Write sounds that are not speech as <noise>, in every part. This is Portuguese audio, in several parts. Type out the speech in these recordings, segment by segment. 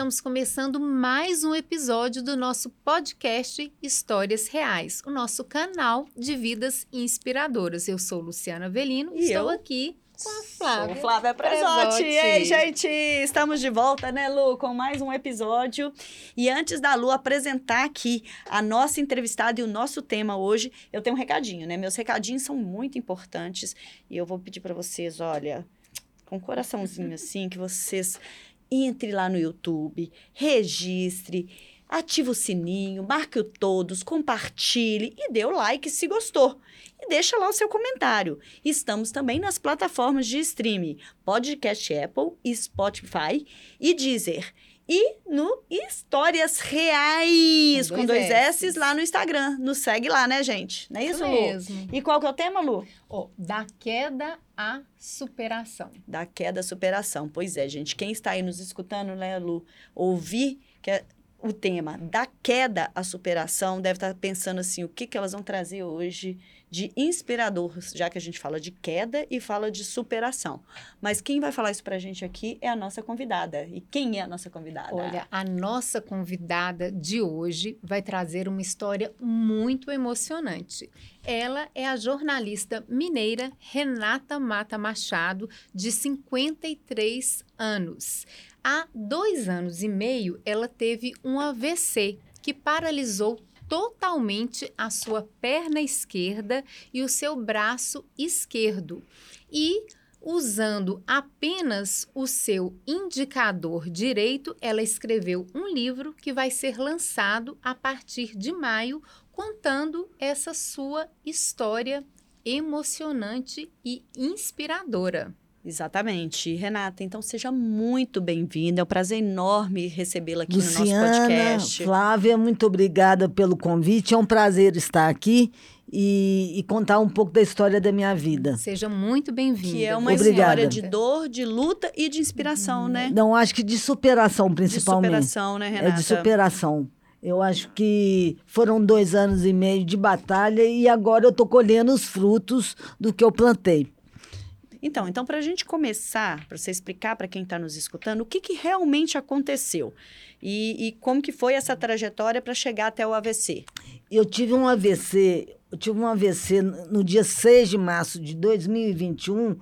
Estamos começando mais um episódio do nosso podcast Histórias Reais, o nosso canal de vidas inspiradoras. Eu sou Luciana Velino e estou eu? aqui com a Flávia. Sou Flávia Presotti. E aí, gente, estamos de volta, né, Lu, com mais um episódio. E antes da Lu apresentar aqui a nossa entrevistada e o nosso tema hoje, eu tenho um recadinho, né? Meus recadinhos são muito importantes e eu vou pedir para vocês, olha, com um coraçãozinho <laughs> assim, que vocês entre lá no YouTube, registre, ative o sininho, marque o todos, compartilhe e dê o like se gostou. E deixa lá o seu comentário. Estamos também nas plataformas de streaming, Podcast Apple, Spotify e Deezer e no Histórias Reais, com dois, S's lá no Instagram. Nos segue lá, né, gente? Não é isso, isso mesmo. E qual que é o tema, Lu? Oh, da queda superação. Da queda à superação. Pois é, gente. Quem está aí nos escutando, né, Lu? Ouvir que é o tema da queda à superação deve estar pensando assim, o que, que elas vão trazer hoje de inspirador, já que a gente fala de queda e fala de superação. Mas quem vai falar isso para a gente aqui é a nossa convidada. E quem é a nossa convidada? Olha, a nossa convidada de hoje vai trazer uma história muito emocionante. Ela é a jornalista mineira Renata Mata Machado, de 53 anos. Há dois anos e meio, ela teve um AVC que paralisou totalmente a sua perna esquerda e o seu braço esquerdo. E usando apenas o seu indicador direito, ela escreveu um livro que vai ser lançado a partir de maio, contando essa sua história emocionante e inspiradora. Exatamente. Renata, então seja muito bem-vinda. É um prazer enorme recebê-la aqui Luciana, no nosso podcast. Flávia, muito obrigada pelo convite. É um prazer estar aqui e, e contar um pouco da história da minha vida. Seja muito bem-vinda. Que é uma obrigada. história de dor, de luta e de inspiração, né? Não, acho que de superação, principalmente. De superação, né, Renata? É de superação. Eu acho que foram dois anos e meio de batalha e agora eu estou colhendo os frutos do que eu plantei. Então, então para a gente começar, para você explicar para quem está nos escutando, o que, que realmente aconteceu e, e como que foi essa trajetória para chegar até o AVC? Eu tive um AVC, eu tive um AVC no dia 6 de março de 2021,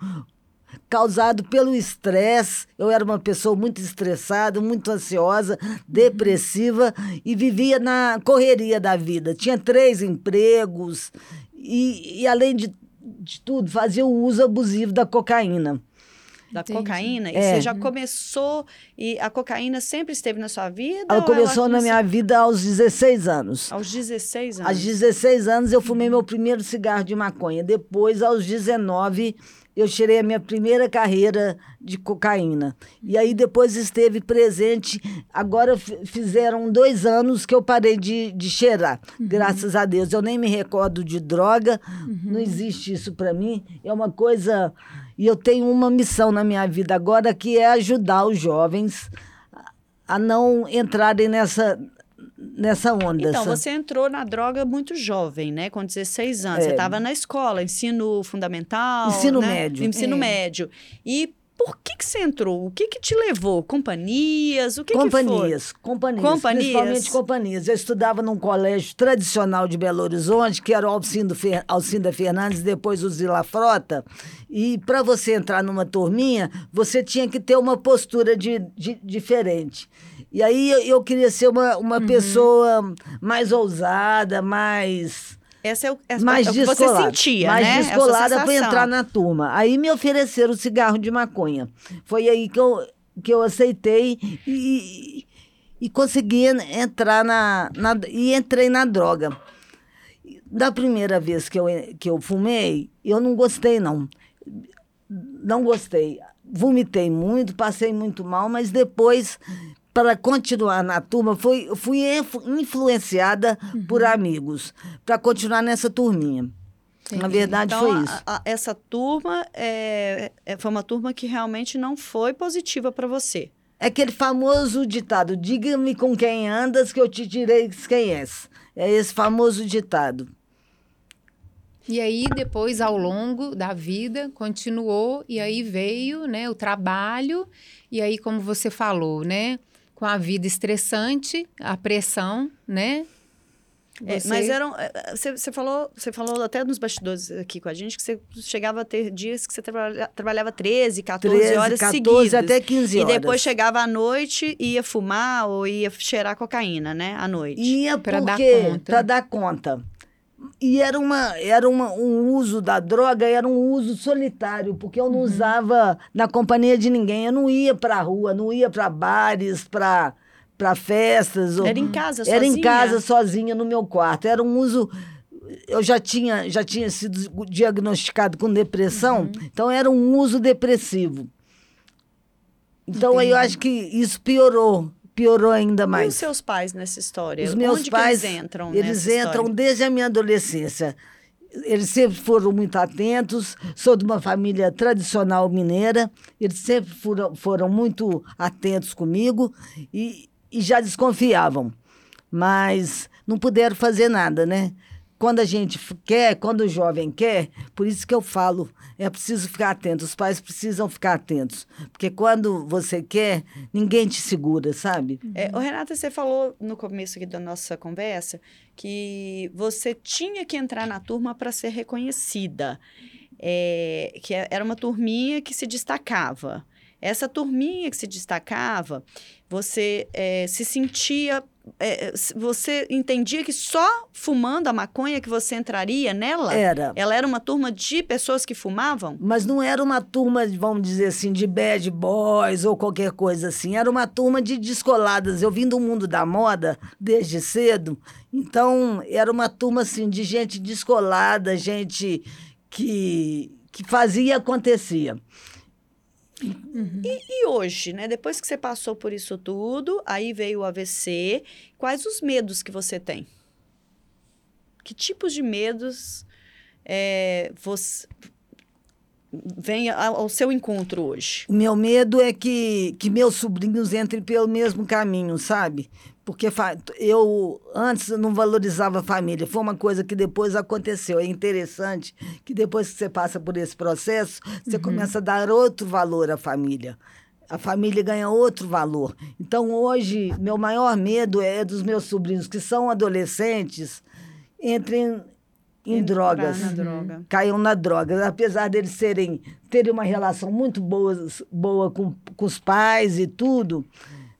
causado pelo estresse. Eu era uma pessoa muito estressada, muito ansiosa, depressiva e vivia na correria da vida. Tinha três empregos e, e além de de tudo, fazia o uso abusivo da cocaína. Da Entendi. cocaína? E é. você já começou, e a cocaína sempre esteve na sua vida? Ela começou ela na minha vida aos 16 anos. Aos 16 anos? Aos 16 anos eu fumei meu primeiro cigarro de maconha. Depois, aos 19, eu tirei a minha primeira carreira de cocaína. E aí depois esteve presente. Agora fizeram dois anos que eu parei de, de cheirar, uhum. graças a Deus. Eu nem me recordo de droga, uhum. não existe isso para mim. É uma coisa. E eu tenho uma missão na minha vida agora que é ajudar os jovens a não entrarem nessa nessa onda. Então, você entrou na droga muito jovem, né? Com 16 anos. É. Você estava na escola, ensino fundamental. Ensino né? médio. Ensino é. médio. E por que, que você entrou? O que, que te levou? Companhias? O que companhias, que foi? Companhias, companhias. Principalmente companhias. Eu estudava num colégio tradicional de Belo Horizonte, que era o Alcindo Fer... Alcinda Fernandes, depois o Zila Frota. E para você entrar numa turminha, você tinha que ter uma postura de, de diferente. E aí eu, eu queria ser uma, uma uhum. pessoa mais ousada, mais. Essa é o, essa mais é o que você sentia, mais né? Mais descolada para entrar na turma. Aí me ofereceram o cigarro de maconha. Foi aí que eu, que eu aceitei e, e consegui entrar na, na. E entrei na droga. Da primeira vez que eu, que eu fumei, eu não gostei, não. Não gostei. Vomitei muito, passei muito mal, mas depois para continuar na turma, foi, fui influenciada uhum. por amigos para continuar nessa turminha. Entendi. Na verdade, então, foi isso. A, a, essa turma é, é, foi uma turma que realmente não foi positiva para você. É aquele famoso ditado: diga-me com quem andas que eu te direi quem és. É esse famoso ditado. E aí, depois, ao longo da vida, continuou, e aí veio né, o trabalho, e aí, como você falou, né? Com a vida estressante, a pressão, né? É, mas eram. Você, você, falou, você falou até nos bastidores aqui com a gente que você chegava a ter dias que você trabalha, trabalhava 13, 14 13, horas 14 seguidas. até 15 horas. E depois chegava à noite e ia fumar ou ia cheirar cocaína, né? À noite. Ia para dar conta. Para dar conta. E era, uma, era uma, um uso da droga, era um uso solitário, porque eu não uhum. usava na companhia de ninguém. Eu não ia para a rua, não ia para bares, para para festas. Era em casa sozinha? Era em casa sozinha no meu quarto. Era um uso eu já tinha, já tinha sido diagnosticado com depressão, uhum. então era um uso depressivo. Então Entendi. aí eu acho que isso piorou, piorou ainda mais. E os seus pais nessa história? Os meus Onde pais eles entram? Eles entram história? desde a minha adolescência. Eles sempre foram muito atentos. Sou de uma família tradicional mineira. Eles sempre foram, foram muito atentos comigo e, e já desconfiavam, mas não puderam fazer nada, né? Quando a gente quer, quando o jovem quer, por isso que eu falo, é preciso ficar atento, os pais precisam ficar atentos, porque quando você quer, ninguém te segura, sabe? É, o Renata, você falou no começo aqui da nossa conversa que você tinha que entrar na turma para ser reconhecida, é, que é, era uma turminha que se destacava. Essa turminha que se destacava, você é, se sentia. É, você entendia que só fumando a maconha que você entraria nela? Era. Ela era uma turma de pessoas que fumavam? Mas não era uma turma, vamos dizer assim, de bad boys ou qualquer coisa assim. Era uma turma de descoladas. Eu vim do mundo da moda desde cedo, então era uma turma assim de gente descolada, gente que, que fazia e acontecia. Uhum. E, e, hoje, né? Depois que você passou por isso tudo, aí veio o AVC. Quais os medos que você tem? Que tipos de medos é, você vem ao seu encontro hoje? O meu medo é que, que meus sobrinhos entrem pelo mesmo caminho, sabe? Porque eu antes não valorizava a família. Foi uma coisa que depois aconteceu. É interessante que depois que você passa por esse processo, você uhum. começa a dar outro valor à família. A família ganha outro valor. Então, hoje, meu maior medo é dos meus sobrinhos, que são adolescentes, entrem em drogas. Na droga. Caiam na droga. Apesar deles serem, terem uma relação muito boa, boa com, com os pais e tudo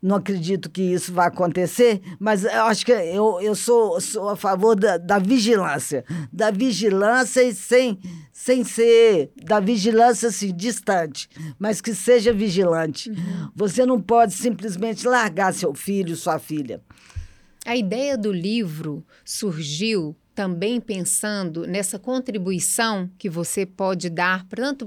não acredito que isso vá acontecer, mas eu acho que eu, eu sou, sou a favor da, da vigilância. Da vigilância e sem, sem ser da vigilância assim, distante, mas que seja vigilante. Uhum. Você não pode simplesmente largar seu filho, sua filha. A ideia do livro surgiu também pensando nessa contribuição que você pode dar tanto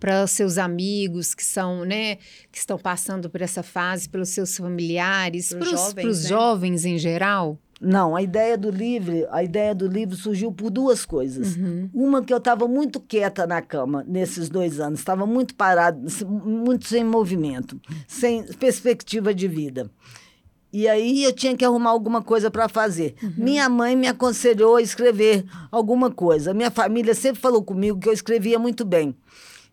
para seus amigos que são, né, que estão passando por essa fase, pelos seus familiares, para os jovens, né? jovens em geral? Não, a ideia do livro, a ideia do livro surgiu por duas coisas. Uhum. Uma que eu estava muito quieta na cama nesses dois anos, estava muito parado, muito sem movimento, sem perspectiva de vida. E aí eu tinha que arrumar alguma coisa para fazer. Uhum. Minha mãe me aconselhou a escrever alguma coisa. Minha família sempre falou comigo que eu escrevia muito bem.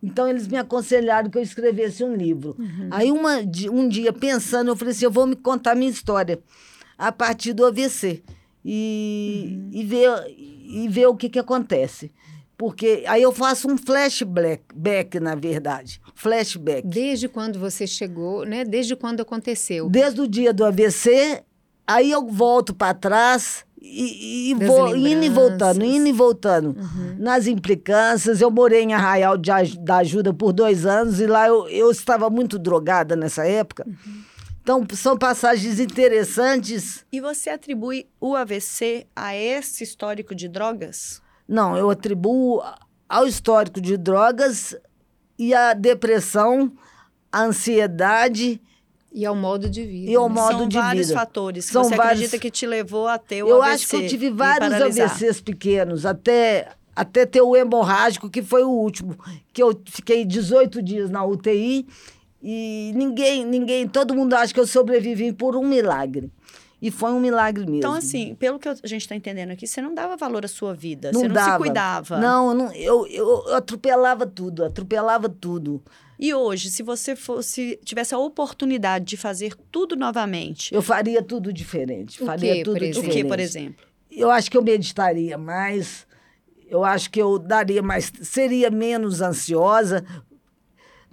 Então eles me aconselharam que eu escrevesse um livro. Uhum. Aí uma, um dia pensando, eu falei assim, eu vou me contar minha história a partir do AVC e, uhum. e ver e ver o que que acontece. Porque aí eu faço um flashback, na verdade. Flashback. Desde quando você chegou, né? Desde quando aconteceu? Desde o dia do AVC, aí eu volto para trás e, e vou indo e voltando, indo e voltando. Uhum. Nas implicâncias, eu morei em Arraial de, da Ajuda por dois anos e lá eu, eu estava muito drogada nessa época. Uhum. Então, são passagens interessantes. E você atribui o AVC a esse histórico de drogas? Não, eu atribuo ao histórico de drogas e à depressão, à ansiedade. E ao modo de vida. E ao né? modo São de vários vida. fatores que São você vários... acredita que te levou a ter o eu AVC. Eu acho que eu tive vários AVCs pequenos, até, até ter o hemorrágico, que foi o último, que eu fiquei 18 dias na UTI e ninguém, ninguém, todo mundo acha que eu sobrevivi por um milagre. E foi um milagre mesmo. Então, assim, pelo que a gente está entendendo aqui, você não dava valor à sua vida. Não você não dava. se cuidava. Não, eu, não eu, eu, eu atropelava tudo, atropelava tudo. E hoje, se você fosse tivesse a oportunidade de fazer tudo novamente, Eu faria tudo diferente. O faria quê, tudo por exemplo? o diferente. que, por exemplo? Eu acho que eu meditaria mais. Eu acho que eu daria mais. Seria menos ansiosa.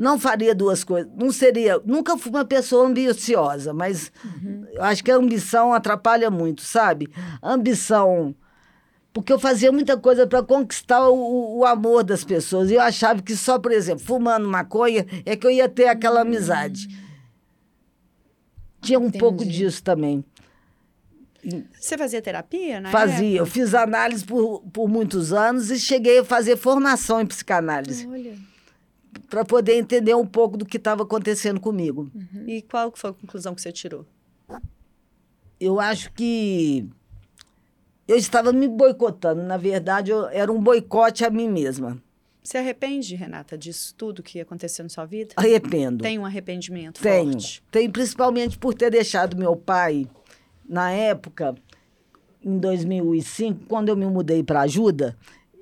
Não faria duas coisas. Não seria. Nunca fui uma pessoa ambiciosa, mas eu acho que a ambição atrapalha muito, sabe? A ambição. Porque eu fazia muita coisa para conquistar o, o amor das pessoas. E eu achava que só, por exemplo, fumando maconha, é que eu ia ter aquela amizade. Tinha um pouco Entendi. disso também. Você fazia terapia, né? Fazia. Eu fiz análise por, por muitos anos e cheguei a fazer formação em psicanálise Olha. Para poder entender um pouco do que estava acontecendo comigo. E qual foi a conclusão que você tirou? Eu acho que eu estava me boicotando. Na verdade, eu, era um boicote a mim mesma. Você arrepende, Renata, disso tudo que aconteceu na sua vida? Arrependo. Tem um arrependimento Tenho. forte? Tenho, principalmente por ter deixado meu pai, na época, em 2005, quando eu me mudei para ajuda,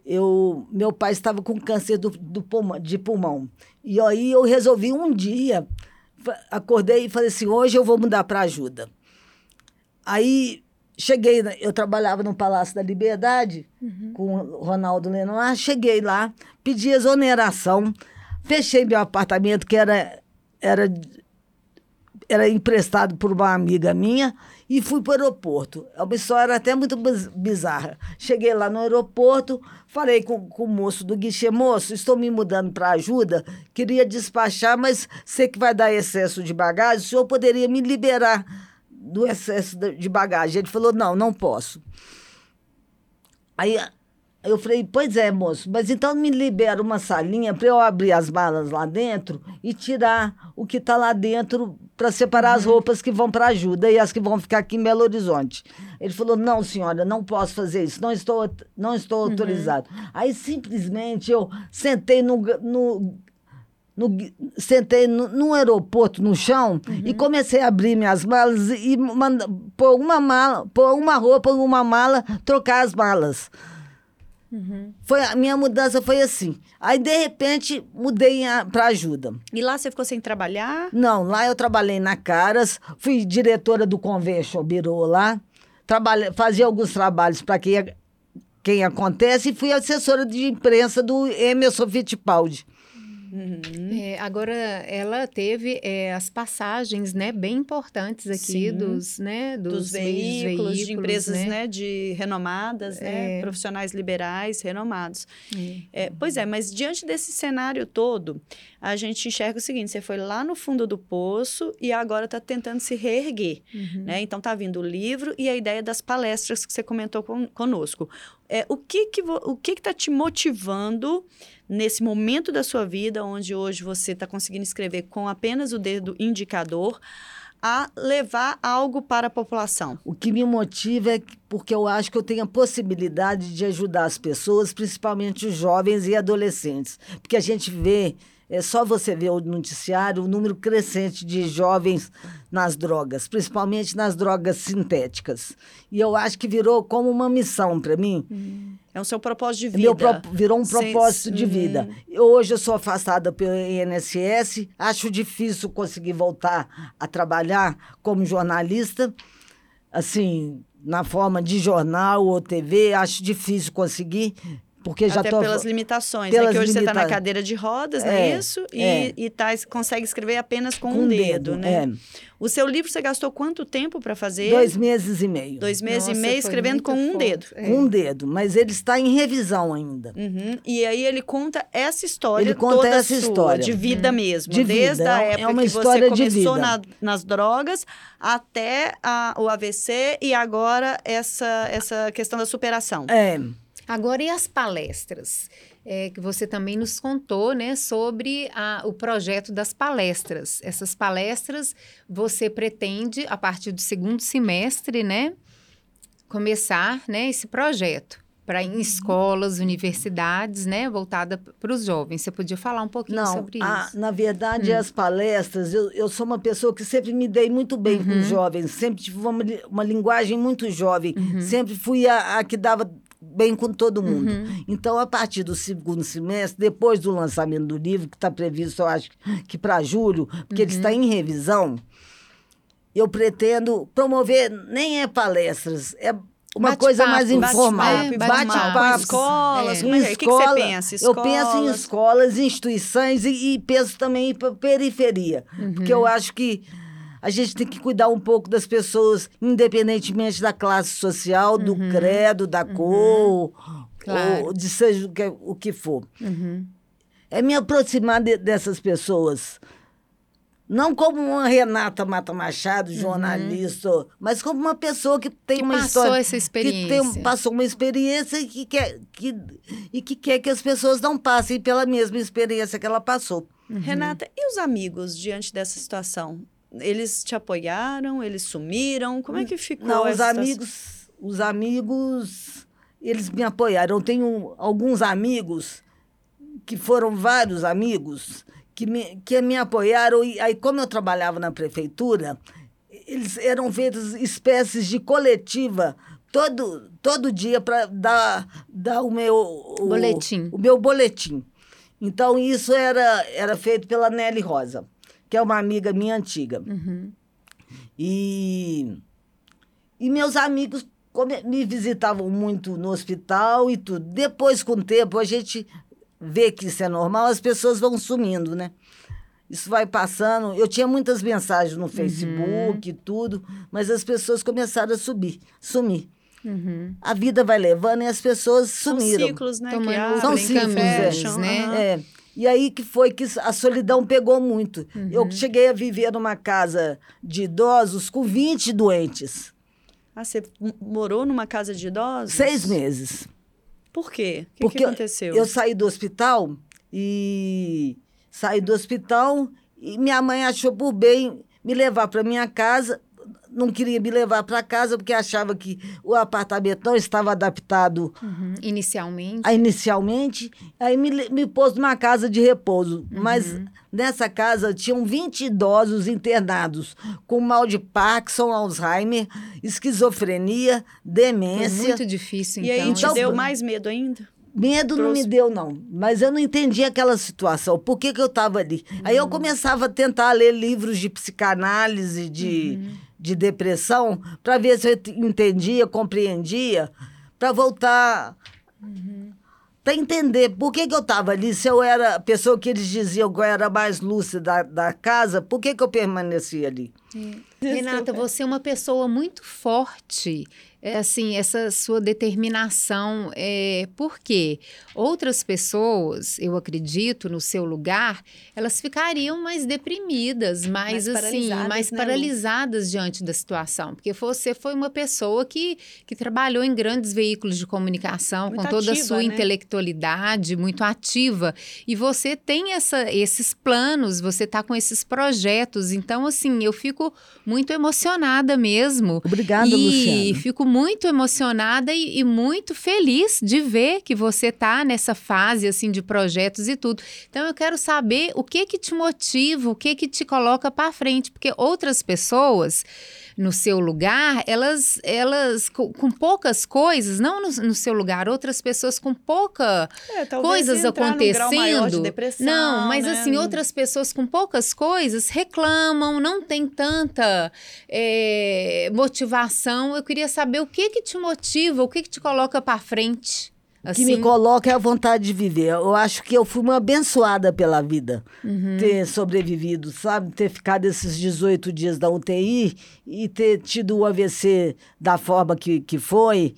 eu, meu pai estava com câncer do, do pulmão, de pulmão. E aí eu resolvi um dia, acordei e falei assim, hoje eu vou mudar para ajuda. Aí cheguei, eu trabalhava no Palácio da Liberdade com o Ronaldo Lenoir, cheguei lá, pedi exoneração, fechei meu apartamento que era, era era emprestado por uma amiga minha e fui para o aeroporto. É uma história até muito biz- bizarra. Cheguei lá no aeroporto, falei com, com o moço do guichê, moço, estou me mudando para ajuda, queria despachar, mas sei que vai dar excesso de bagagem, o senhor poderia me liberar do excesso de bagagem? Ele falou, não, não posso. Aí eu falei, pois é, moço, mas então me libera uma salinha para eu abrir as malas lá dentro e tirar o que está lá dentro para separar as roupas que vão para ajuda e as que vão ficar aqui em Belo Horizonte. Ele falou, não, senhora, não posso fazer isso, não estou, não estou autorizado. Aí simplesmente eu sentei no, no no, sentei no, num aeroporto no chão e comecei a abrir minhas malas e manda, pôr uma mala, pôr uma roupa numa mala, trocar as malas. Foi, a minha mudança foi assim. Aí, de repente, mudei para ajuda. E lá você ficou sem trabalhar? Não, lá eu trabalhei na Caras, fui diretora do Convention Bureau lá, trabalhei, fazia alguns trabalhos para quem, quem acontece e fui assessora de imprensa do Emerson Fittipaldi. É, agora, ela teve é, as passagens, né, bem importantes aqui Sim. dos, né, dos, Dos, meios veículos, de veículos, empresas né? né? de renomadas, né? É. profissionais liberais renomados. É, pois é, mas diante desse cenário todo, a gente enxerga o seguinte: você foi lá no fundo do poço e agora está tentando se reerguer. Uhum. Né? Então está vindo o livro e a ideia das palestras que você comentou com, conosco. É, o que que o que está te motivando nesse momento da sua vida, onde hoje você está conseguindo escrever com apenas o dedo indicador, a levar algo para a população? O que me motiva é que- porque eu acho que eu tenho a possibilidade de ajudar as pessoas, principalmente os jovens e adolescentes. Porque a gente vê, é só você ver o noticiário, o número crescente de jovens nas drogas, principalmente nas drogas sintéticas. E eu acho que virou como uma missão para mim. É o seu propósito de vida. Meu pro- virou um Sem- propósito de Uhum. vida. Hoje eu sou afastada pelo INSS, acho difícil conseguir voltar a trabalhar como jornalista, assim, na forma de jornal ou TV, acho difícil conseguir, porque já Até tô pelas limitações, né? pelas Que hoje você está na limita- cadeira de rodas, não é É, isso? E, é. e tá, consegue escrever apenas com, com um o dedo, né? é. O seu livro você gastou quanto tempo para fazer? Dois meses e meio. Dois meses Nossa, e meio escrevendo com um forte. dedo. É. Com um dedo, mas ele está em revisão ainda. Uhum. E aí ele conta essa história Ele conta toda essa sua, história. de vida mesmo. De desde vida, a é- é época uma que você história de começou vida. na- nas drogas até a- o AVC e agora essa, essa questão da superação. É. Agora, e as palestras? É, que você também nos contou, né, sobre a- o projeto das palestras. Essas palestras você pretende, a partir do segundo semestre, né, começar, né, esse projeto. para em escolas, universidades, né, voltada para os jovens. Você podia falar um pouquinho Não, sobre a- isso? na verdade, as palestras, eu, eu sou uma pessoa que sempre me dei muito bem com os jovens, sempre tive uma, uma linguagem muito jovem, sempre fui a, a que dava bem com todo mundo. Então, a partir do segundo semestre, depois do lançamento do livro, que está previsto, eu acho que para julho, porque ele está em revisão, eu pretendo promover, nem é palestras, é uma Bate-papo. coisa mais Bate-papo, informal. é, bate-papo, Bate-papo. escolas, É. como é que- Em o que, que você escola, pensa? Eu penso em Escolas? escolas, instituições e, e penso também para periferia. Porque Uhum. eu acho que a gente tem que cuidar um pouco das pessoas, independentemente da classe social, do Uhum. credo, da cor, Claro. ou de seja o que, o que for. Uhum. É me aproximar de- dessas pessoas. Não como uma Renata Mata Machado, jornalista, mas como uma pessoa que tem Que uma passou história. essa Que tem, experiência. passou uma experiência e que, quer, que, e que quer que as pessoas não passem pela mesma experiência que ela passou. Renata, e os amigos diante dessa situação? Eles te apoiaram? Eles sumiram? Como é que ficou Não, os amigos, os amigos, eles me apoiaram. Eu tenho alguns amigos, que foram vários amigos, que me, que me apoiaram. E aí, como eu trabalhava na prefeitura, eles eram feitos espécies de coletiva todo, todo dia para dar, dar o meu... O, Boletim. O meu boletim. Então, isso era, era feito pela Nelly Rosa, que é uma amiga minha antiga. Uhum. E, e meus amigos come- me visitavam muito no hospital e tudo. Depois, com o tempo, a gente vê que isso é normal, as pessoas vão sumindo, né? Isso vai passando. Eu tinha muitas mensagens no Facebook e tudo, mas as pessoas começaram a subir, sumir. Uhum. A vida vai levando e as pessoas São sumiram. ciclos, né? Tomando que abrem, São ciclos, é. fecham, né? aham. É. E aí que foi que a solidão pegou muito. Eu cheguei a viver numa casa de idosos com 20 doentes. Ah, você morou numa casa de idosos? Seis meses. Por quê? O que, Porque que aconteceu? Eu saí do hospital e saí do hospital e minha mãe achou por bem me levar para minha casa. Não queria me levar para casa porque achava que o apartamento não estava adaptado Uhum. Inicialmente. a- inicialmente. Aí me, me pôs numa casa de repouso. Mas nessa casa tinham 20 idosos internados com mal de Parkinson, Alzheimer, esquizofrenia, Foi demência. muito difícil, E aí então. te então- deu mais medo ainda? Medo não Trouxe- me deu, não. Mas eu não entendi aquela situação. Por que, que eu estava ali? Aí eu começava a tentar ler livros de psicanálise, de, de depressão, para ver se eu ent- entendia, compreendia, para voltar. Para entender por que, que eu estava ali, se eu era a pessoa que eles diziam que eu era mais lúcida da, da casa, por que, que eu permanecia ali? Renata, você é uma pessoa muito forte. É assim, essa sua determinação é porque outras pessoas, eu acredito, no seu lugar, elas ficariam mais deprimidas, mais, Mais assim, paralisadas, mais né, paralisadas diante da situação, porque você foi uma pessoa que, que trabalhou em grandes veículos de comunicação, Muito com toda a ativa, sua né? intelectualidade, muito ativa, e você tem essa, esses planos, você está com esses projetos, então assim, eu fico muito emocionada mesmo. Obrigada, e Luciana. fico muito emocionada e, e muito feliz de ver que você tá nessa fase assim de projetos e tudo. Então eu quero saber o que que te motiva, o que que te coloca para frente, porque outras pessoas no seu lugar, elas elas com, com poucas coisas, não no, no seu lugar, outras pessoas com pouca É, coisas de acontecendo. depressão, não, mas né? assim, outras pessoas com poucas coisas reclamam, não tem tanta é, motivação. Eu queria saber o que que te motiva, o que que te coloca para frente. O Assim, que me coloca é a vontade de viver. Eu acho que eu fui uma abençoada pela vida. Uhum. Ter sobrevivido, sabe? Ter ficado esses 18 dias da UTI e ter tido o AVC da forma que, que foi,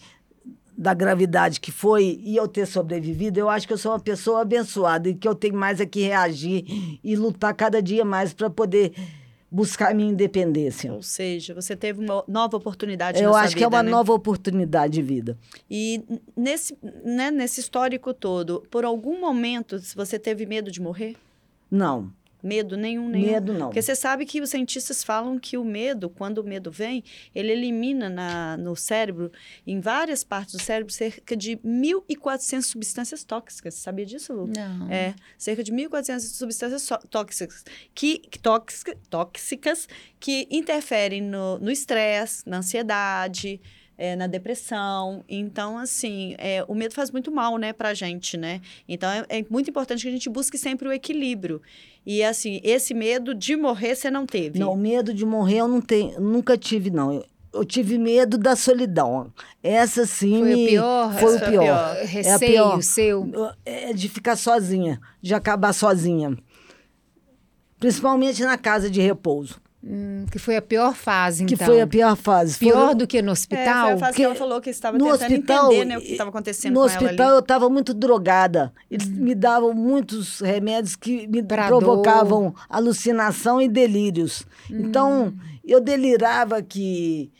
da gravidade que foi, e eu ter sobrevivido. Eu acho que eu sou uma pessoa abençoada e que eu tenho mais é que reagir e lutar cada dia mais para poder buscar minha independência. Ou seja, você teve uma nova oportunidade Eu acho que é vida, uma né? nova oportunidade de vida. E nesse, né, nesse histórico todo, por algum momento, você teve medo de morrer? Não. Medo nenhum, nenhum. Medo não. Porque você sabe que os cientistas falam que o medo, quando o medo vem, ele elimina na, no cérebro, em várias partes do cérebro, cerca de 1.400 substâncias tóxicas. Você sabia disso, Lu? Não. É, cerca de 1.400 substâncias tóxicas que, que tóxica- tóxicas que interferem no estresse, na ansiedade, é, na depressão. Então, assim, é, o medo faz muito mal, né, pra gente, né? Então, é, é muito importante que a gente busque sempre o equilíbrio. E, assim, esse medo de morrer você não teve. Não, medo de morrer eu não tenho, nunca tive, não. Eu, eu tive medo da solidão. Essa sim Foi o pior? Foi o pior. pior. É a Receio pior. seu. É de ficar sozinha, de acabar sozinha. Principalmente na casa de repouso, Hum, que foi a pior fase, que então. foi a pior fase. Pior Foram- do que no É, hospital? foi a fase que que ela falou que estava no tentando hospital, entender né, o que estava acontecendo No com hospital eu estava muito drogada. Eles me davam muitos remédios que me Pra provocavam alucinação e delírios. Hum. Então, eu delirava que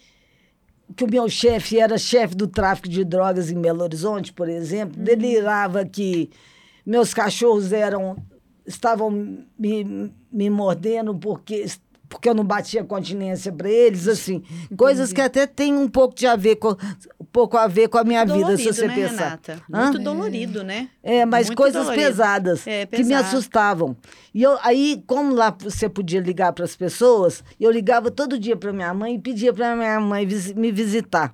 que o meu chefe era chefe do tráfico de drogas em Belo Horizonte, por exemplo. Uhum. Delirava que meus cachorros eram estavam me, me mordendo porque porque eu não batia continência para eles, assim, coisas que até tem um pouco de a ver com um pouco a ver com a minha vida, se dolorido, você né, pensar. Renata? Hã? Muito dolorido, né? É, mas Muito coisas dolorido. pesadas É, que me assustavam. E eu, aí, como lá você podia ligar para as pessoas, eu ligava todo dia para minha mãe e pedia para minha mãe me visitar,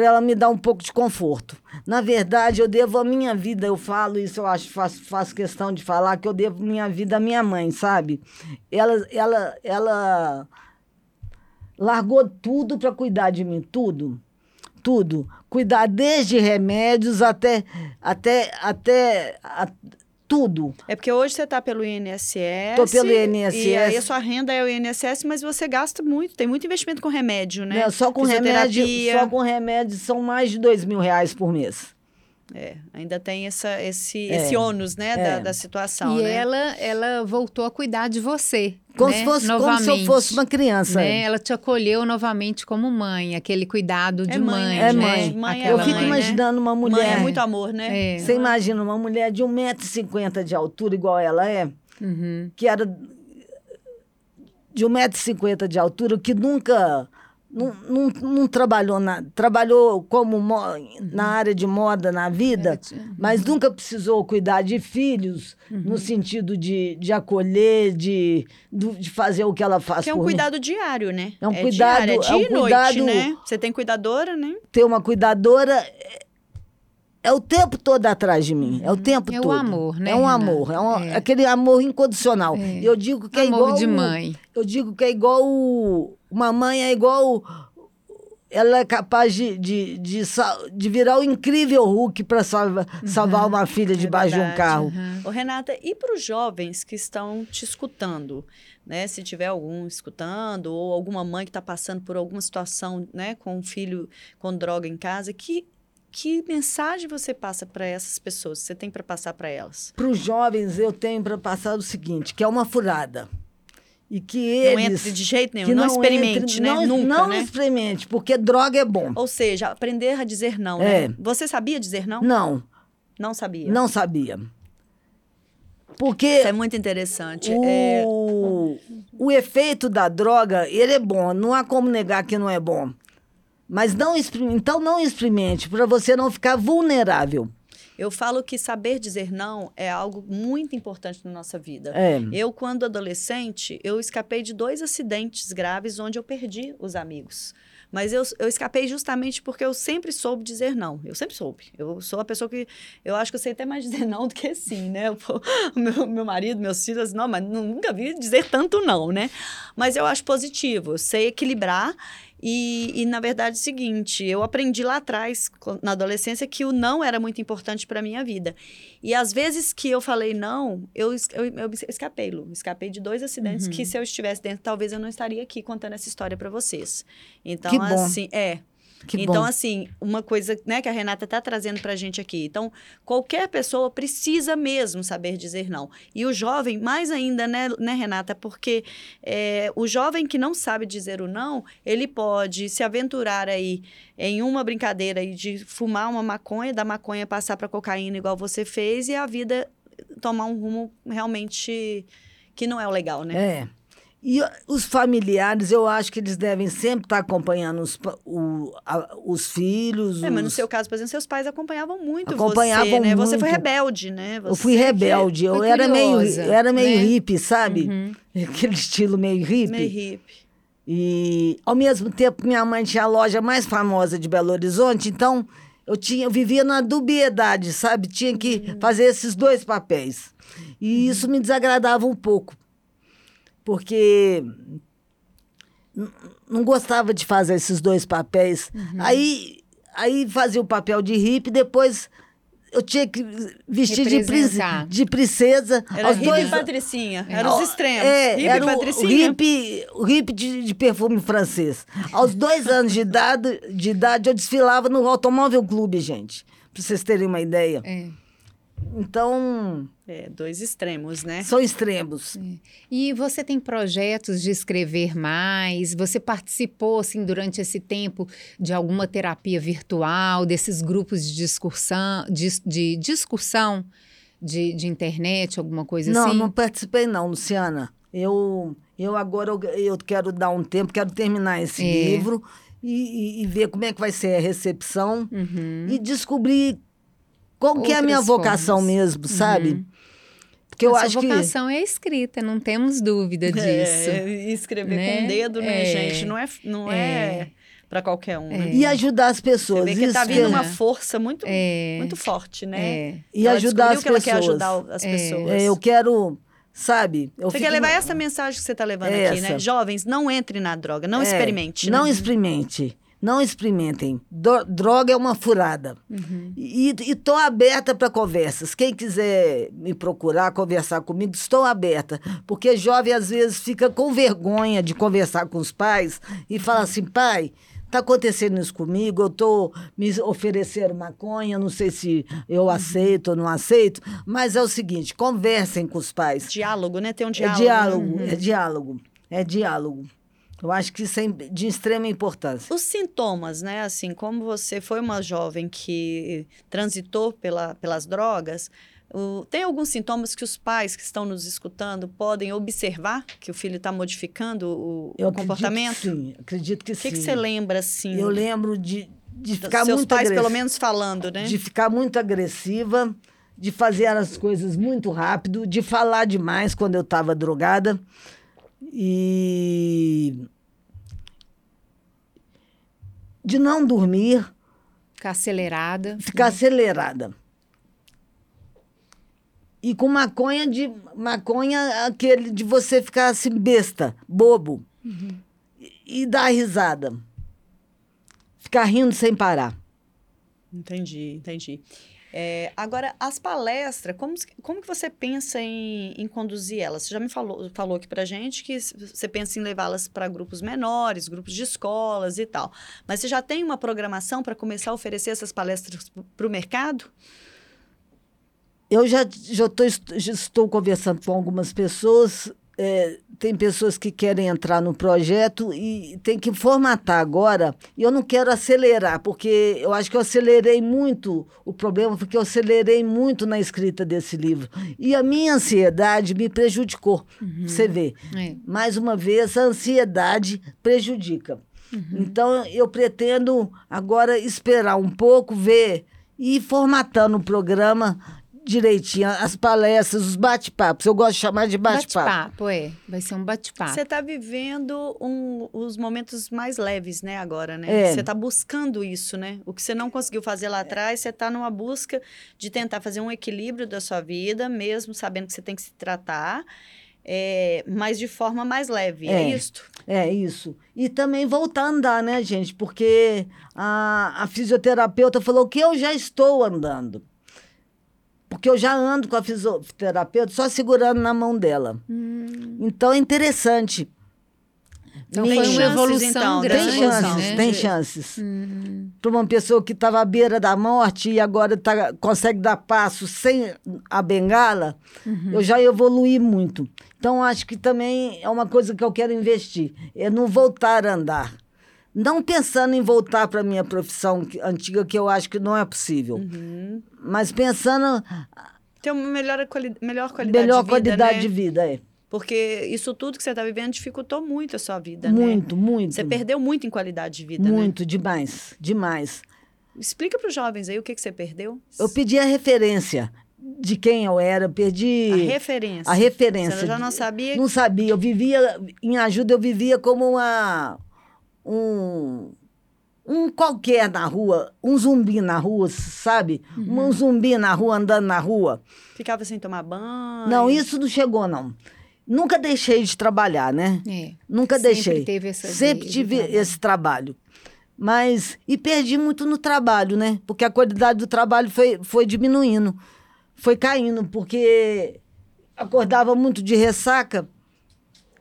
para ela me dar um pouco de conforto. Na verdade, eu devo a minha vida, eu falo isso, eu acho, faço, faço questão de falar que eu devo minha vida à minha mãe, sabe? Ela, ela, ela largou tudo para cuidar de mim, tudo tudo. Cuidar desde remédios até. até. até. a- tudo. É porque hoje você está pelo INSS. Tô pelo INSS. E aí a sua renda é o INSS, mas você gasta muito, tem muito investimento com remédio, né? Né? Só com remédio. Só com remédio são mais de dois mil reais por mês. É, ainda tem essa, esse, É, esse ônus, né, da, é. da situação, E né? ela, ela voltou a cuidar de você. Como, né? se, fosse, como se eu Novamente, fosse uma criança. né? Ela te acolheu novamente como mãe, aquele cuidado de É mãe, mãe. É né? mãe. Mãe é eu fico mãe, né? imaginando uma Mãe mulher. é muito amor, né? É. Você imagina uma mulher de 1,50m de altura, igual ela é, Uhum. que era de 1,50m de altura, que nunca. Não, não, não trabalhou na, trabalhou como mo- na área de moda na vida, tinha- mas nunca precisou cuidar de filhos no sentido de, de acolher, de, de fazer o que ela faz Que é um por mim. cuidado diário, né? É um cuidado- diário, é é dia um e noite, cuidado- né? Você tem cuidadora, né? Ter uma cuidadora é, é o tempo todo atrás de mim, é o tempo É o todo. amor, né, É um amor, é, um- É. aquele amor incondicional. É. Eu digo que é Amor igual de o- mãe. Eu digo que é igual o- uma mãe é igual o- ela é capaz de, de, de, sal- de virar o incrível Hulk para salvar, salvar uma filha debaixo de um carro. Uhum. Ô, Renata, e para os jovens que estão te escutando, né? Se tiver algum escutando, ou alguma mãe que está passando por alguma situação, né, com um filho com droga em casa, que, que mensagem você passa para essas pessoas? Você tem para passar para elas? Para os jovens, eu tenho para passar o seguinte, que é uma furada. E que Não eles... entre de jeito nenhum, que não, experimente, entre- né? Não, Nunca, não né? experimente, porque droga é bom. Ou seja, aprender a dizer não, É. né? Você sabia dizer não? Não, Não sabia. não sabia. Porque Isso é muito interessante. É, O, o efeito da droga, ele é bom, não há como negar que não é bom. Mas não então não experimente, para você não ficar vulnerável. eu falo que saber dizer não é algo muito importante na nossa vida. É. Eu, quando adolescente, eu escapei de dois acidentes graves onde eu perdi os amigos. Mas eu, eu escapei justamente porque eu sempre soube dizer não. Eu sempre soube. Eu sou a pessoa que. Eu acho que eu sei até mais dizer <laughs> não do que sim, né? Pô, <laughs> Meu, meu marido, meus filhos, não, mas nunca vi dizer tanto não, né? Mas eu acho positivo. Eu sei equilibrar. E, e, na verdade, é o seguinte, eu aprendi lá atrás, na adolescência, que o não era muito importante para minha vida. E às vezes que eu falei não, eu, eu, eu escapei, Lu. Escapei de dois acidentes Uhum. que, se eu estivesse dentro, talvez eu não estaria aqui contando essa história para vocês. Então, Que bom. assim, é. Que então, bom. assim, uma coisa né, que a Renata está trazendo para a gente aqui. Então, qualquer pessoa precisa mesmo saber dizer não. E o jovem, mais ainda, né, né Renata? Porque é, o jovem que não sabe dizer o não, ele pode se aventurar aí em uma brincadeira aí de fumar uma maconha, da maconha passar para cocaína, igual você fez, e a vida tomar um rumo realmente que não é o legal, né? É. E os familiares, eu acho que eles devem sempre estar acompanhando os, o, a, os filhos. É, os... mas no seu caso, por exemplo, seus pais acompanhavam muito acompanhavam você, né? Muito. Você foi rebelde, né? Você eu fui rebelde, eu era meio, eu era meio né? hippie, sabe? Uhum. <laughs> Aquele estilo meio hippie. Meio hippie. E ao mesmo tempo, minha mãe tinha a loja mais famosa de Belo Horizonte, então eu tinha, eu vivia na dubiedade, sabe? Tinha que Uhum. fazer esses dois papéis. E isso me desagradava um pouco. Porque não gostava de fazer esses dois papéis. Uhum. Aí, aí fazia o papel de hippie, depois eu tinha que vestir de, de princesa. Era aos hippie dois e patricinha. Eram os extremos. é, hippie era e o patricinha. hippie, o hippie de, de perfume francês. Aos dois anos de idade, de idade, eu desfilava no Automóvel Clube, gente. Pra vocês terem uma ideia. É. Então, É, dois extremos, né? são extremos. E você tem projetos de escrever mais? Você participou, assim, durante esse tempo de alguma terapia virtual, desses grupos de discussão, de, de discussão de, de internet, alguma coisa Não, assim? não participei não, Luciana. Eu, eu agora eu, eu quero dar um tempo, quero terminar esse É. livro e, e- e ver como é que vai ser a recepção Uhum. e descobrir qual que é a minha vocação formas. mesmo, sabe? Uhum. Porque eu A acho sua que vocação é escrita, não temos dúvida disso. É, escrever né? com o dedo, né, É. gente? Não é, não é. É. para qualquer um, né? e ajudar as Você pessoas. vê que tá isso vindo é- uma força muito, É. muito forte, né? É. E Ela ajudar as que ela pessoas. quer ajudar as É. pessoas. É, eu quero, sabe? Eu Você fico- quer levar essa mensagem que você está levando aqui, né? Jovens, não entre na droga, não É, experimente. Não né? experimente. Não experimentem. Droga é uma furada. Uhum. E estou aberta para conversas. Quem quiser me procurar, conversar comigo, estou aberta. Porque jovem, às vezes, fica com vergonha de conversar com os pais e fala assim: pai, está acontecendo isso comigo, eu estou me oferecendo maconha, não sei se eu Uhum. aceito ou não aceito. Mas é o seguinte: conversem com os pais. Diálogo, né? Tem um É diálogo. diálogo, né? é diálogo. É diálogo. Eu acho que isso é de extrema importância. Os sintomas, né? Assim, como você foi uma jovem que transitou pela, pelas drogas, o- tem alguns sintomas que os pais que estão nos escutando podem observar que o filho está modificando o, Eu o acredito comportamento? que sim, acredito que O que, sim. que você lembra, assim, Eu lembro de, de ficar seus muito pais, agressiva. pelo menos, falando, né? De ficar muito agressiva, de fazer as coisas muito rápido, de falar demais quando eu estava drogada. E. De não dormir, Ficar acelerada. ficar acelerada. E com maconha de maconha aquele de você ficar assim besta, bobo. E, e dar risada. Ficar rindo sem parar. Entendi, entendi. É, agora, as palestras, como, como que você pensa em, em conduzir elas? Você já me falou, falou aqui pra gente que você pensa em levá-las para grupos menores, grupos de escolas e tal. Mas você já tem uma programação para começar a oferecer essas palestras para o mercado? Eu já, já, tô, já estou conversando com algumas pessoas. É, tem pessoas que querem entrar no projeto e tem que formatar agora. E eu não quero acelerar, porque eu acho que eu acelerei muito o problema, porque eu acelerei muito na escrita desse livro. E a minha ansiedade me prejudicou. Você vê. É. Mais uma vez, a ansiedade prejudica. Então, eu pretendo agora esperar um pouco, ver e ir formatando o programa direitinho, as palestras, os bate-papos. Eu gosto de chamar de bate-papo. Bate-papo, é. Vai ser um bate-papo. Você está vivendo um- os momentos mais leves, né, agora, né? É. Você está buscando isso, né? O que você não conseguiu fazer lá atrás, você está numa busca de tentar fazer um equilíbrio da sua vida, mesmo sabendo que você tem que se tratar, é, mas de forma mais leve. É, É. isto? É isso. E também voltar a andar, né, gente? Porque a, a fisioterapeuta falou que eu já estou andando. Porque eu já ando com a fisioterapeuta só segurando na mão dela. Hum, Então é interessante. então Tem foi uma chances, evolução então, grande, Tem chances, né? tem chances. Hum, Para uma pessoa que estava à beira da morte e agora tá, consegue dar passo sem a bengala, uhum. eu já evoluí muito. Então, acho que também é uma coisa que eu quero investir, é no voltar a andar. Não pensando em voltar para a minha profissão antiga, que eu acho que não é possível, Uhum. mas pensando Ter uma melhor, quali melhor qualidade melhor de vida, qualidade né? de vida. É. Porque isso tudo que você está vivendo dificultou muito a sua vida, né? Muito, muito. Você perdeu muito em qualidade de vida, né? Muito, demais, demais. Explica para os jovens aí o que, que você perdeu. Eu pedi a referência de quem eu era, perdi A referência. a referência. Você já não sabia. Não sabia, eu vivia, em ajuda, eu vivia como uma, um, um qualquer na rua, um zumbi na rua, sabe? Uhum. Um zumbi na rua, andando na rua. Ficava sem tomar banho. Não, isso não chegou, não. Nunca deixei de trabalhar, né? É. Nunca Sempre deixei. teve essa Sempre de tive esse trabalho. Mas, e perdi muito no trabalho, né? Porque a qualidade do trabalho foi, foi diminuindo, foi caindo, porque acordava muito de ressaca.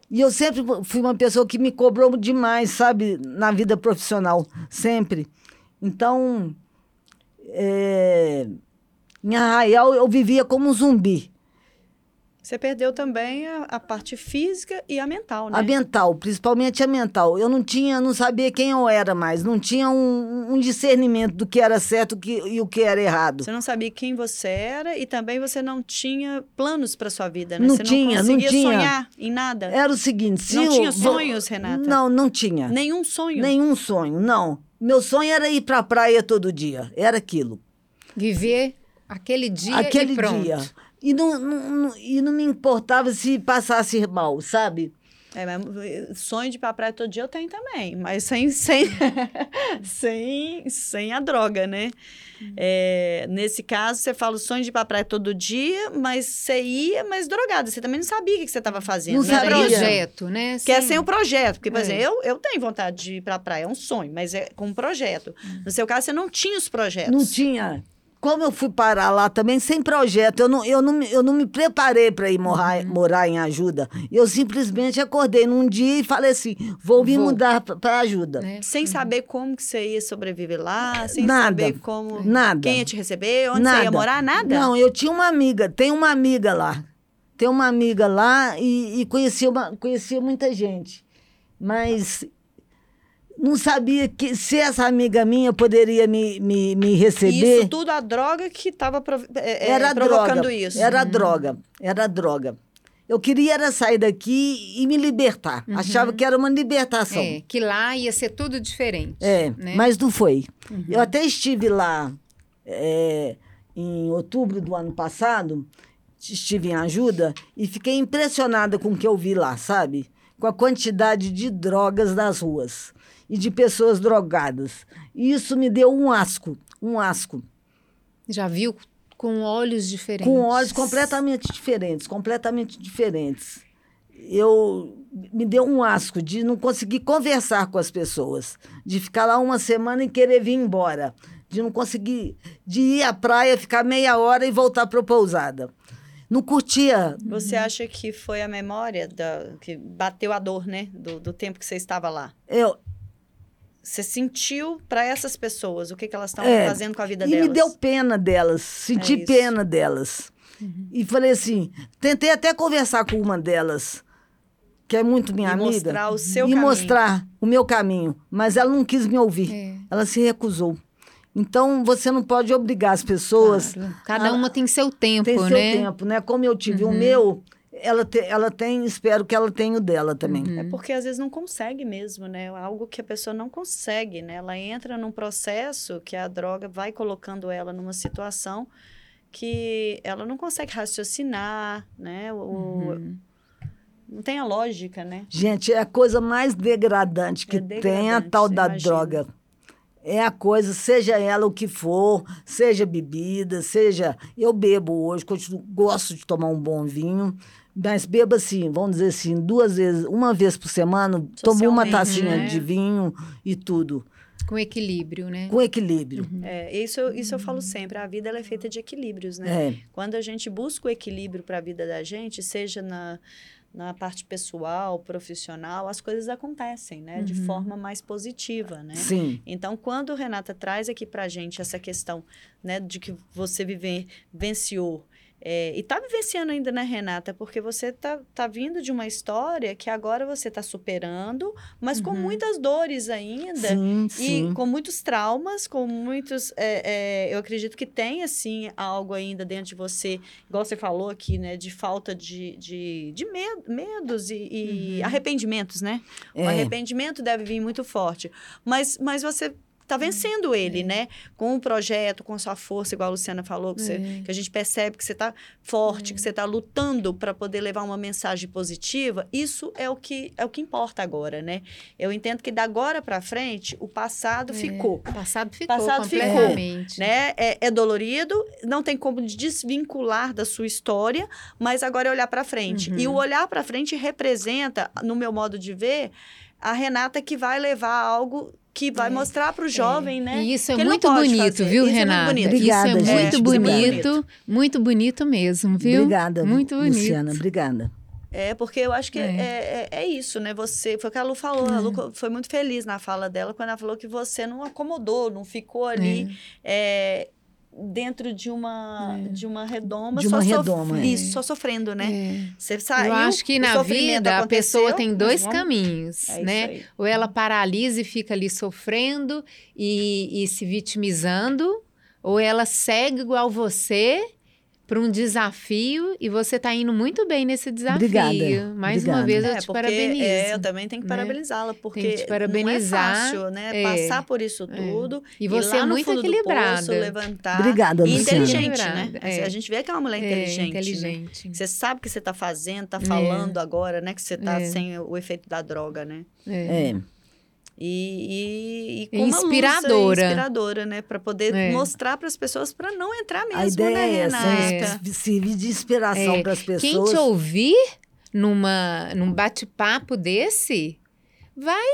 E eu sempre fui uma pessoa que me cobrou demais, sabe, na vida profissional, sempre. Então, é, em Arraial eu vivia como um zumbi. Você perdeu também a, a parte física e a mental, né? A mental, principalmente a mental. Eu não tinha, não sabia quem eu era mais, não tinha um, um discernimento do que era certo que- e o que era errado. Você não sabia quem você era e também você não tinha planos para sua vida, né? Não você tinha, não não conseguia tinha. sonhar em nada. Era o seguinte, se Não eu tinha vou- sonhos, Renata? Não, não tinha. Nenhum sonho. Nenhum sonho, não. Meu sonho era ir pra praia todo dia, era aquilo. Viver aquele dia Aquele e pronto. dia. E não, não- não- e não me importava se passasse mal, sabe? É, mas sonho de ir pra praia todo dia eu tenho também, mas sem, sem, <laughs> sem, sem a droga, né? É, nesse caso, você fala o sonho de ir pra praia todo dia, mas você ia, mas drogada. Você também não sabia o que você estava fazendo. Não né? Sabia. projeto, né? Que é Sem- o projeto. Porque, por É. exemplo, eu, eu tenho vontade de ir pra praia, é um sonho, mas é com um projeto. No seu caso, você não tinha os projetos. Não tinha. Como eu fui parar lá também sem projeto, eu não, eu não, me- eu não me preparei para ir morar, Uhum. morar em ajuda. Eu simplesmente acordei num dia e falei assim: vou me Vou. mudar para ajuda. né? Sem saber como que você ia sobreviver lá, sem Nada. saber como... Nada. Quem ia te receber, onde Nada. você ia morar, nada? Não, eu tinha uma amiga, tem uma amiga lá. Tem uma amiga lá e, e conhecia, uma, conhecia muita gente. Mas não sabia que se essa amiga minha poderia me, me, me receber. Isso tudo a droga que estava era provocando droga. isso. Era droga. Era droga. Eu queria era sair daqui e me libertar. Achava que era uma libertação. É, que lá ia ser tudo diferente. É, né? mas não foi. Eu até estive lá é, em outubro do ano passado, estive em ajuda e fiquei impressionada com o que eu vi lá, sabe? Com a quantidade de drogas nas ruas e de pessoas drogadas. E isso me deu um asco, um asco. Já viu com olhos diferentes. Com olhos completamente diferentes, completamente diferentes. Eu me deu um asco de não conseguir conversar com as pessoas, de ficar lá uma semana e querer vir embora, de não conseguir de ir à praia, ficar meia hora e voltar para pousada. Não curtia. Você acha que foi a memória da, que bateu a dor, né? Do, do tempo que você estava lá? Eu, Você sentiu para essas pessoas o que, que elas estão É, fazendo com a vida e delas? me deu pena delas, senti É pena delas. E falei assim, tentei até conversar com uma delas, que é muito minha E amiga. mostrar o seu e caminho. mostrar o meu caminho, mas ela não quis me ouvir. É. Ela se recusou. Então você não pode obrigar as pessoas. Claro. Cada Ah, uma tem seu tempo, Tem seu né? tempo, né? Como eu tive o meu, ela, te- ela tem, espero que ela tenha o dela também. É porque às vezes não consegue mesmo, né? Algo que a pessoa não consegue, né? Ela entra num processo que a droga vai colocando ela numa situação que ela não consegue raciocinar, né? O, Uhum. Não tem a lógica, né? Gente, é a coisa mais degradante que É tem a degradante, tal da imagina. droga. É a coisa, seja ela o que for, seja bebida, seja. Eu bebo hoje, continuo, gosto de tomar um bom vinho, mas bebo assim, vamos dizer assim, duas vezes, uma vez por semana, tomo uma tacinha né? de vinho e tudo, Com equilíbrio, né? com equilíbrio. É, isso, eu- isso eu falo sempre. A vida ela é feita de equilíbrios, né? É. Quando a gente busca o equilíbrio para a vida da gente, seja na, na parte pessoal, profissional, as coisas acontecem, né? De forma mais positiva, né? Sim. Então, quando Renata traz aqui para a gente essa questão, né, de que você viver, venciou É, e tá vivenciando ainda, né, Renata? Porque você tá, tá vindo de uma história que agora você tá superando, mas com Uhum. muitas dores ainda. Sim, E sim. com muitos traumas, com muitos. é, é, eu acredito que tem, assim, algo ainda dentro de você, igual você falou aqui, né? De falta de, de, de medo, medos e, e Uhum. arrependimentos, né? O É. arrependimento deve vir muito forte. Mas, mas você tá vencendo ele, né? Com o projeto, com a sua força, igual a Luciana falou, que, você- É. que a gente percebe que você tá forte, que você tá lutando para poder levar uma mensagem positiva. Isso é o que é o que importa agora, né? Eu entendo que da agora para frente, o passado É. ficou. O passado ficou Passado ficou. Né? É, é dolorido, não tem como desvincular da sua história, mas agora é olhar para frente. Uhum. E o olhar para frente representa, no meu modo de ver, a Renata que vai levar algo que vai É, mostrar para o jovem, né? E isso é muito bonito, fazer. viu, Isso é muito Renata? bonito. Obrigada, isso é gente. muito Obrigada. bonito, muito bonito mesmo, viu? Obrigada, Muito bonito. Luciana. Obrigada. É, porque eu acho que É. é, é, é isso, né? Você, foi o que a Lu falou, a Lu foi muito feliz na fala dela quando ela falou que você não acomodou, não ficou ali é, dentro de uma, de uma redoma. De uma só sof- redoma, é. Isso, só sofrendo, né? É. Você saiu, Eu acho que na vida a pessoa tem dois vamos- caminhos, É né? Ou ela paralisa e fica ali sofrendo e, e se vitimizando, ou ela segue igual você para um desafio e você está indo muito bem nesse desafio. Obrigada, Mais uma obrigada. vez eu É, te porque, parabenizo. é, eu também tenho que né? parabenizá-la, porque Tem que te parabenizar, não é fácil, né? é. Passar por isso tudo. E você lá é no muito equilibrada. poço, levantar. Obrigada, e Luciana. inteligente, né? É. A gente vê que é uma mulher É, inteligente. né? inteligente. Você sabe o que você está fazendo, está falando agora, né? Que você está É. sem o efeito da droga, né? É. E, e, e com uma luz aí, inspiradora. inspiradora, né? Para poder É. mostrar para as pessoas para não entrar mesmo, A ideia né, é essa, Renata? é servir de inspiração É. para as Quem pessoas. te ouvir numa, num bate-papo desse vai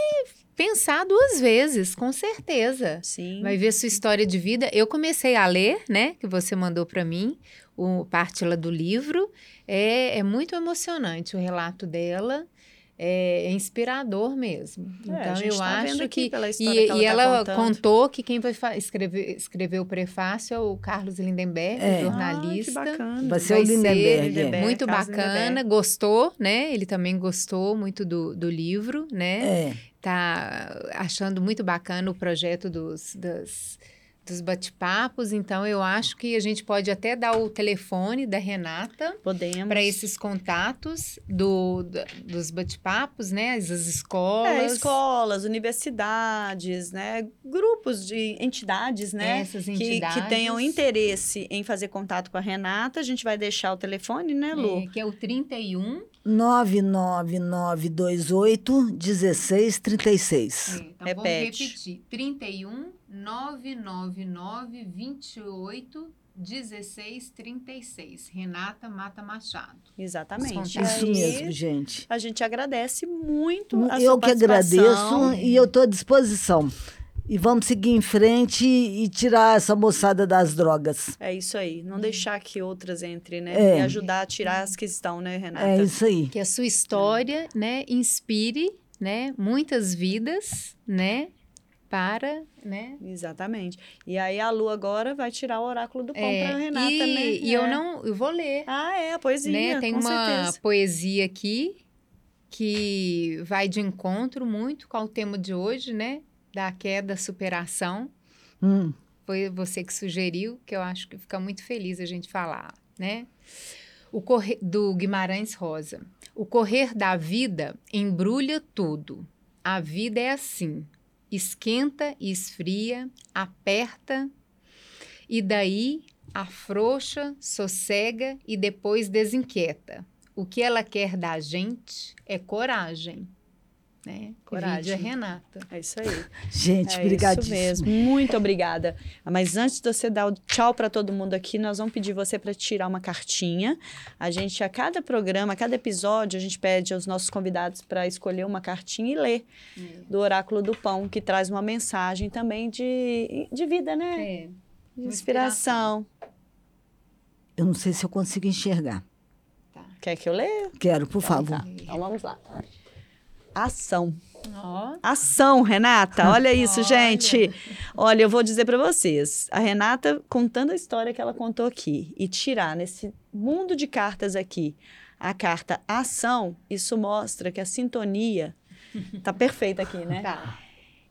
pensar duas vezes, com certeza. Sim. Vai ver sua história de vida. Eu comecei a ler, né? Que você mandou para mim, o parte lá do livro. É, é muito emocionante o relato dela. É, é inspirador mesmo. É, a então gente eu tá vendo acho aqui que e, que ela e tá ela contou que quem vai escrever, escrever o prefácio é o Carlos Lindenberg, É. jornalista. Ah, que bacana. Vai ser Vai o ser Lindenberg. Lindenberg. Muito Carlos bacana, Lindenberg. gostou, né? Ele também gostou muito do, do livro, né? É. Tá achando muito bacana o projeto dos, das- dos bate-papos. Então, eu acho que a gente pode até dar o telefone da Renata para esses contatos do, da- dos bate-papos, né? As, as É, escolas. escolas, universidades, né? Grupos de entidades, né? Essas Que, entidades. que tenham interesse em fazer contato com a Renata. A gente vai deixar o telefone, né, Lu? É, que é o 31. 99928 1636. É, então Repete. vamos repetir. 31 999 28 16 36. Renata Mata Machado. Exatamente. Isso aí, mesmo, gente. A gente agradece muito a Eu sua que agradeço e eu estou à disposição. E vamos seguir em frente e tirar essa moçada das drogas. É isso aí. Não deixar que outras entrem, né? É. E ajudar a tirar as que estão, né, Renata? É isso aí. Que a sua história, né, inspire, né, muitas vidas, né, para, né, Exatamente. E aí a Lu agora vai tirar o oráculo do pão é, pra Renata, e, né? e eu É. não, eu vou ler, Ah, é, a poesia, né, tem com uma certeza. poesia aqui que vai de encontro muito com o tema de hoje, né, da queda, superação. Hum. Foi você que sugeriu, que eu acho que fica muito feliz a gente falar, né? O correr, do Guimarães Rosa. O correr da vida embrulha tudo. A vida é assim. Esquenta e esfria, aperta e daí afrouxa, sossega e depois desinquieta. O que ela quer da gente é coragem, né? Coragem. A Renata. É isso aí. <laughs> Gente, é isso obrigadíssimo. mesmo. Muito obrigada. Mas antes de você dar o tchau para todo mundo aqui, nós vamos pedir você para tirar uma cartinha. A gente, a cada programa, a cada episódio, a gente pede aos nossos convidados para escolher uma cartinha e ler do Oráculo do Pão, que traz uma mensagem também de, de vida, né? É. De inspiração. Eu não sei se eu consigo enxergar. Quer que eu leia? Quero, por favor. Tá. Então vamos lá. Ação. Ó. Ação, Renata. Olha <laughs> isso, Olha. gente. Olha, eu vou dizer para vocês, a Renata contando a história que ela contou aqui e tirar nesse mundo de cartas aqui a carta ação, isso mostra que a sintonia tá perfeita aqui, né? Tá.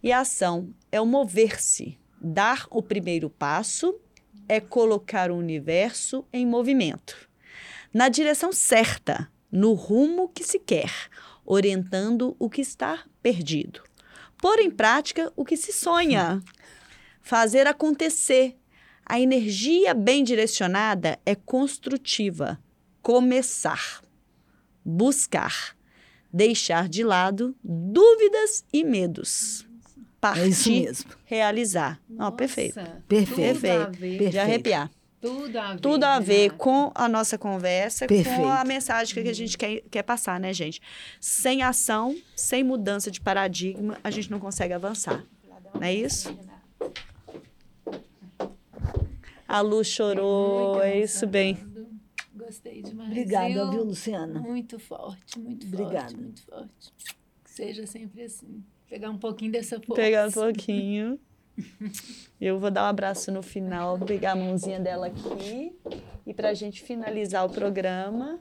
E a ação é o mover-se, dar o primeiro passo é colocar o universo em movimento, na direção certa, no rumo que se quer, orientando o que está perdido. Pôr em prática o que se sonha, <laughs> fazer acontecer. A energia bem direcionada é construtiva. Começar, buscar, deixar de lado dúvidas e medos. Partir, É isso mesmo. realizar. Nossa, perfeito. Perfeito. Ver. Perfeito. De arrepiar. Tudo a ver. Tudo a ver Renata. com a nossa conversa, com Perfeito. a mensagem que a gente quer, quer passar, né, gente? Sem ação, sem mudança de paradigma, a gente não consegue avançar. Não é isso? A Lu chorou, é isso bem. Gostei demais. Obrigada, viu, Luciana? Muito forte, muito Obrigada. forte, muito forte. Que seja sempre assim. Pegar um pouquinho dessa força. Pegar um pouquinho. <laughs> Eu vou dar um abraço no final, pegar a mãozinha dela aqui. E pra gente finalizar o programa,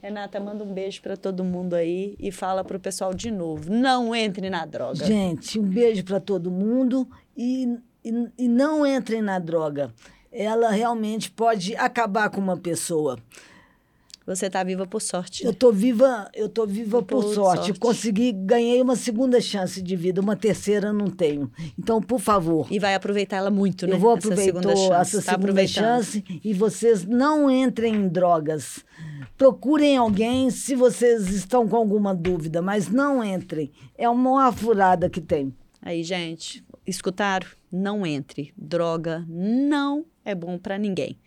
Renata, manda um beijo pra todo mundo aí e fala pro pessoal de novo: não entre na droga. Gente, um beijo para todo mundo e, e, e não entrem na droga. Ela realmente pode acabar com uma pessoa. Você tá viva por sorte. Eu tô viva, eu tô viva por, Por sorte. sorte. Consegui, ganhei uma segunda chance de vida, uma terceira eu não tenho. Então, por favor, E vai aproveitar ela muito, né? eu vou essa aproveitar segunda chance. essa Tá segunda chance e vocês não entrem em drogas. Procurem alguém se vocês estão com alguma dúvida, mas não entrem. É uma furada que tem. Aí, gente, escutaram? Não entre. Droga não é bom pra ninguém.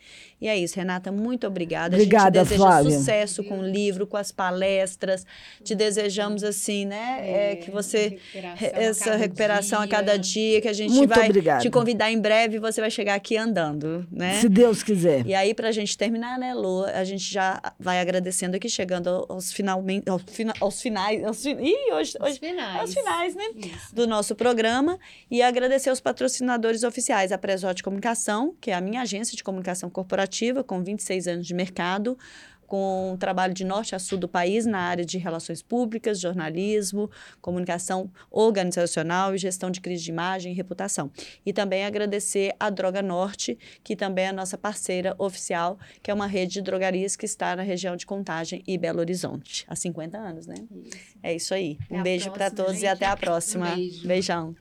E é isso, Renata, muito obrigada. Obrigada, a gente deseja Flávia. sucesso com o livro, com as palestras. Te desejamos, assim, né? é, que você... recuperação a Essa cada recuperação a dia. cada dia, que a gente Muito vai obrigada. te convidar em breve, você vai chegar aqui andando, né? Se Deus quiser. E aí, pra gente terminar, né, Lu, a gente já vai agradecendo aqui, chegando aos, finalmente, aos, fina- aos finais. Aos, fin- Ih, hoje, Os hoje, finais. aos finais, né? Isso. Do nosso programa. E agradecer aos patrocinadores oficiais, a Presote Comunicação, que é a minha agência de comunicação corporativa, com 26 anos de mercado, com um trabalho de norte a sul do país na área de relações públicas, jornalismo, comunicação organizacional e gestão de crise de imagem e reputação. E também agradecer a Droga Norte, que também é a nossa parceira oficial, que é uma rede de drogarias que está na região de Contagem e Belo Horizonte, há 50 anos, né? Isso. É isso aí. Até um beijo para todos e gente. até a Um próxima. beijo. Beijão.